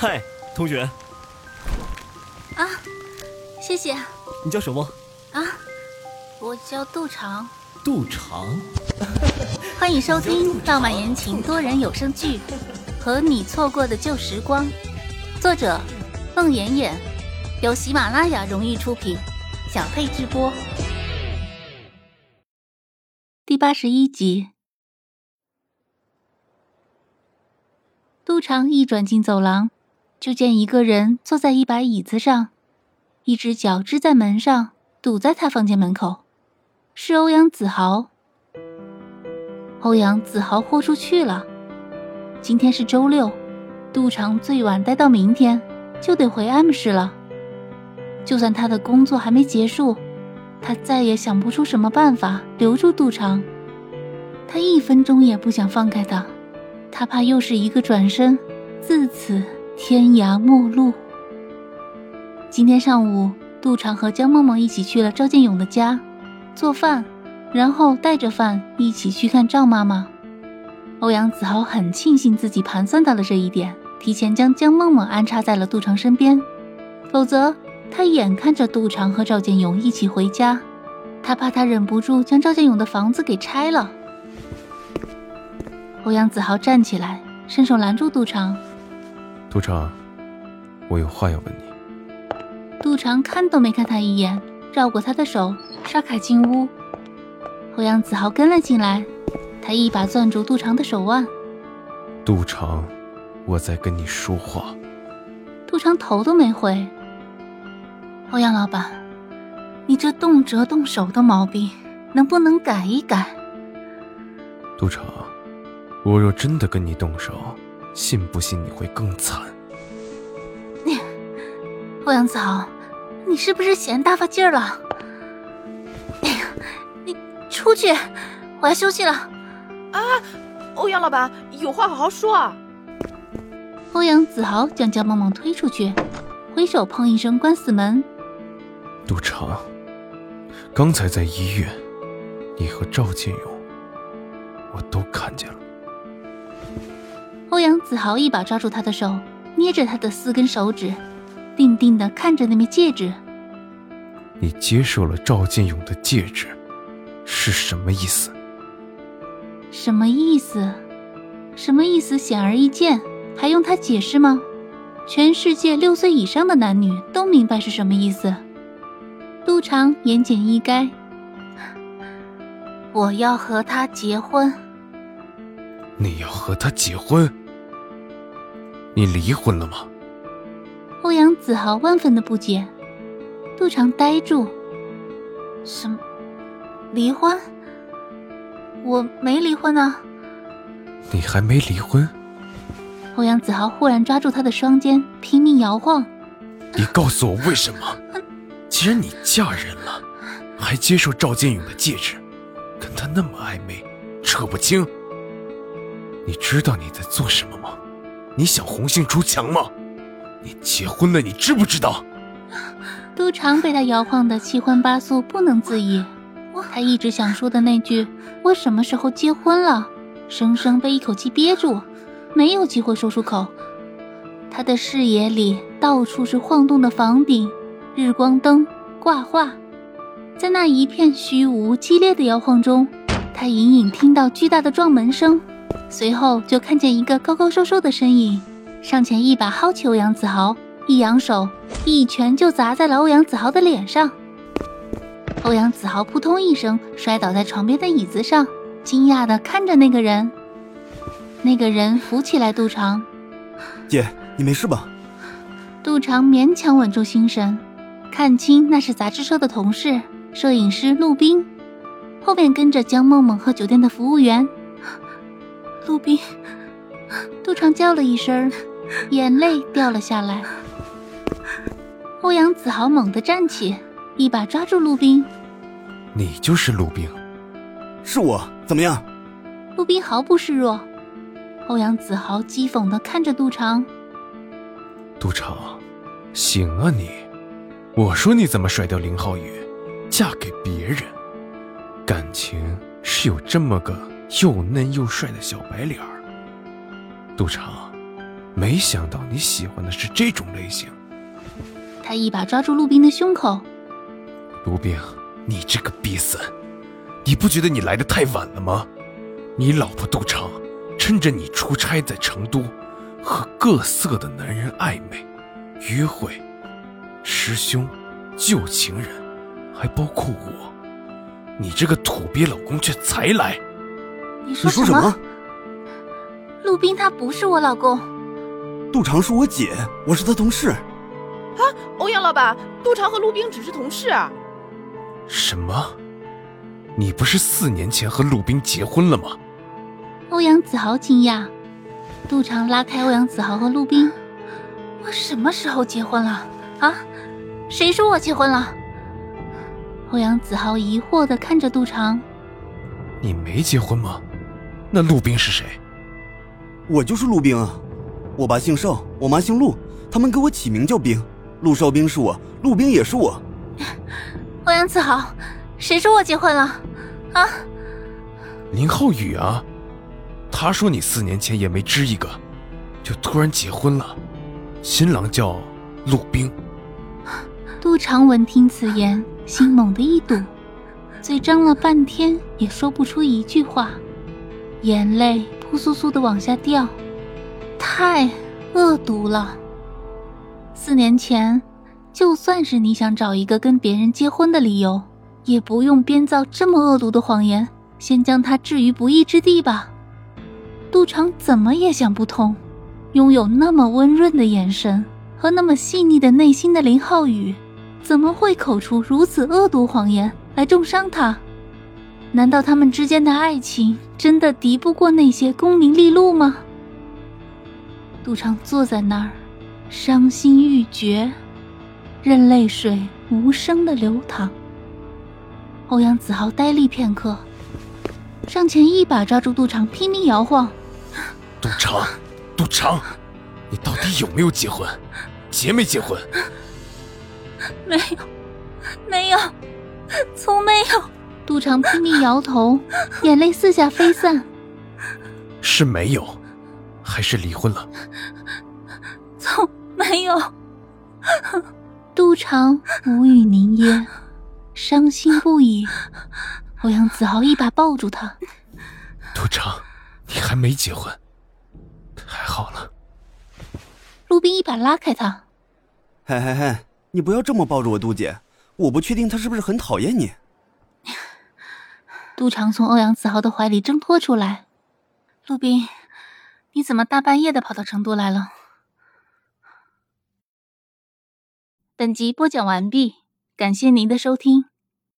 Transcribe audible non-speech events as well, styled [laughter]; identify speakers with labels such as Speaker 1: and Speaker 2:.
Speaker 1: 嗨，同学。
Speaker 2: 啊，谢谢。
Speaker 1: 你叫什么？
Speaker 2: 啊，我叫杜长。
Speaker 1: 杜长。[laughs]
Speaker 2: 欢迎收听浪漫言情多人有声剧《和你错过的旧时光》，作者：孟妍妍，由喜马拉雅荣誉出品，小佩直播。第八十一集。杜长一转进走廊，就见一个人坐在一把椅子上，一只脚支在门上，堵在他房间门口。是欧阳子豪。欧阳子豪豁出去了。今天是周六，杜长最晚待到明天就得回 M 市了。就算他的工作还没结束，他再也想不出什么办法留住杜长。他一分钟也不想放开他。他怕又是一个转身，自此天涯陌路。今天上午，杜长和江梦梦一起去了赵建勇的家做饭，然后带着饭一起去看赵妈妈。欧阳子豪很庆幸自己盘算到了这一点，提前将江梦梦安插在了杜长身边，否则他眼看着杜长和赵建勇一起回家，他怕他忍不住将赵建勇的房子给拆了。欧阳子豪站起来，伸手拦住杜长。
Speaker 3: 杜长，我有话要问你。
Speaker 2: 杜长看都没看他一眼，绕过他的手，刷卡进屋。欧阳子豪跟了进来，他一把攥住杜长的手腕。
Speaker 3: 杜长，我在跟你说话。
Speaker 2: 杜长头都没回。欧阳老板，你这动辄动手的毛病，能不能改一改？
Speaker 3: 杜长。我若真的跟你动手，信不信你会更惨？
Speaker 2: 你，欧阳子豪，你是不是嫌大发劲儿了？哎呀，你出去，我要休息了。
Speaker 4: 啊，欧阳老板，有话好好说啊！
Speaker 2: 欧阳子豪将江梦梦推出去，挥手砰一声关死门。
Speaker 3: 杜长，刚才在医院，你和赵建勇，我都看见了。
Speaker 2: 欧阳子豪一把抓住他的手，捏着他的四根手指，定定的看着那枚戒指。
Speaker 3: 你接受了赵建勇的戒指，是什么意思？
Speaker 2: 什么意思？什么意思？显而易见，还用他解释吗？全世界六岁以上的男女都明白是什么意思。杜长言简意赅：“ [laughs] 我要和他结婚。”
Speaker 3: 你要和他结婚？你离婚了吗？
Speaker 2: 欧阳子豪万分的不解，杜长呆住。什么？离婚？我没离婚啊！
Speaker 3: 你还没离婚？
Speaker 2: 欧阳子豪忽然抓住他的双肩，拼命摇晃。
Speaker 3: 你告诉我为什么？既然你嫁人了，还接受赵建勇的戒指，跟他那么暧昧，扯不清。你知道你在做什么吗？你想红杏出墙吗？你结婚了，你知不知道？
Speaker 2: 都常被他摇晃的七荤八素，不能自已。他一直想说的那句“我什么时候结婚了”，生生被一口气憋住，没有机会说出口。他的视野里到处是晃动的房顶、日光灯、挂画，在那一片虚无、激烈的摇晃中，他隐隐听到巨大的撞门声。随后就看见一个高高瘦瘦的身影，上前一把薅起欧阳子豪，一扬手，一拳就砸在了欧阳子豪的脸上。欧阳子豪扑通一声摔倒在床边的椅子上，惊讶地看着那个人。那个人扶起来杜长，
Speaker 1: 姐，你没事吧？
Speaker 2: 杜长勉强稳住心神，看清那是杂志社的同事，摄影师陆冰，后面跟着江梦梦和酒店的服务员。陆冰，杜长叫了一声，眼泪掉了下来。欧阳子豪猛地站起，一把抓住陆冰：“
Speaker 3: 你就是陆冰？
Speaker 1: 是我，怎么样？”
Speaker 2: 陆冰毫不示弱。欧阳子豪讥讽的看着杜长：“
Speaker 3: 杜长，行啊你！我说你怎么甩掉林浩宇，嫁给别人？感情是有这么个……”又嫩又帅的小白脸儿，杜长，没想到你喜欢的是这种类型。
Speaker 2: 他一把抓住陆冰的胸口。
Speaker 3: 陆冰，你这个逼死，你不觉得你来的太晚了吗？你老婆杜长，趁着你出差在成都，和各色的男人暧昧、约会，师兄、旧情人，还包括我，你这个土鳖老公却才来。
Speaker 2: 你说
Speaker 1: 什么？
Speaker 2: 陆冰他不是我老公，
Speaker 1: 杜长是我姐，我是他同事。
Speaker 4: 啊，欧阳老板，杜长和陆冰只是同事。
Speaker 3: 什么？你不是四年前和陆冰结婚了吗？
Speaker 2: 欧阳子豪惊讶，杜长拉开欧阳子豪和陆冰：“我什么时候结婚了？啊？谁说我结婚了？”欧阳子豪疑惑的看着杜长：“
Speaker 3: 你没结婚吗？那陆冰是谁？”“
Speaker 1: 我就是陆冰啊，我爸姓邵，我妈姓陆，他们给我起名叫冰。陆少冰是我，陆冰也是我。[laughs] ”
Speaker 2: 欧阳子豪，谁说我结婚了？啊？
Speaker 3: 林浩宇啊，他说你四年前也没织一个，就突然结婚了，新郎叫陆冰。
Speaker 2: 杜长文听此言，心猛地一堵，嘴张了半天也说不出一句话，眼泪扑簌簌的往下掉，太恶毒了。四年前。就算是你想找一个跟别人结婚的理由，也不用编造这么恶毒的谎言，先将他置于不义之地吧。杜长怎么也想不通，拥有那么温润的眼神和那么细腻的内心的林浩宇，怎么会口出如此恶毒谎言来重伤他？难道他们之间的爱情真的敌不过那些功名利禄吗？杜长坐在那儿，伤心欲绝。任泪水无声的流淌。欧阳子豪呆立片刻，上前一把抓住杜长，拼命摇晃。
Speaker 3: 杜长，杜长，你到底有没有结婚？结没结婚？
Speaker 2: 没有，没有，从没有。杜长拼命摇头，眼泪四下飞散。
Speaker 3: 是没有，还是离婚了？
Speaker 2: 从没有。杜长无语凝噎，伤心不已。欧阳子豪一把抱住他：“
Speaker 3: 杜长，你还没结婚，太好了。”
Speaker 2: 陆冰一把拉开他：“
Speaker 1: 嘿嘿嘿，你不要这么抱着我，杜姐，我不确定他是不是很讨厌你。”
Speaker 2: 杜长从欧阳子豪的怀里挣脱出来：“陆斌，你怎么大半夜的跑到成都来了？”本集播讲完毕，感谢您的收听。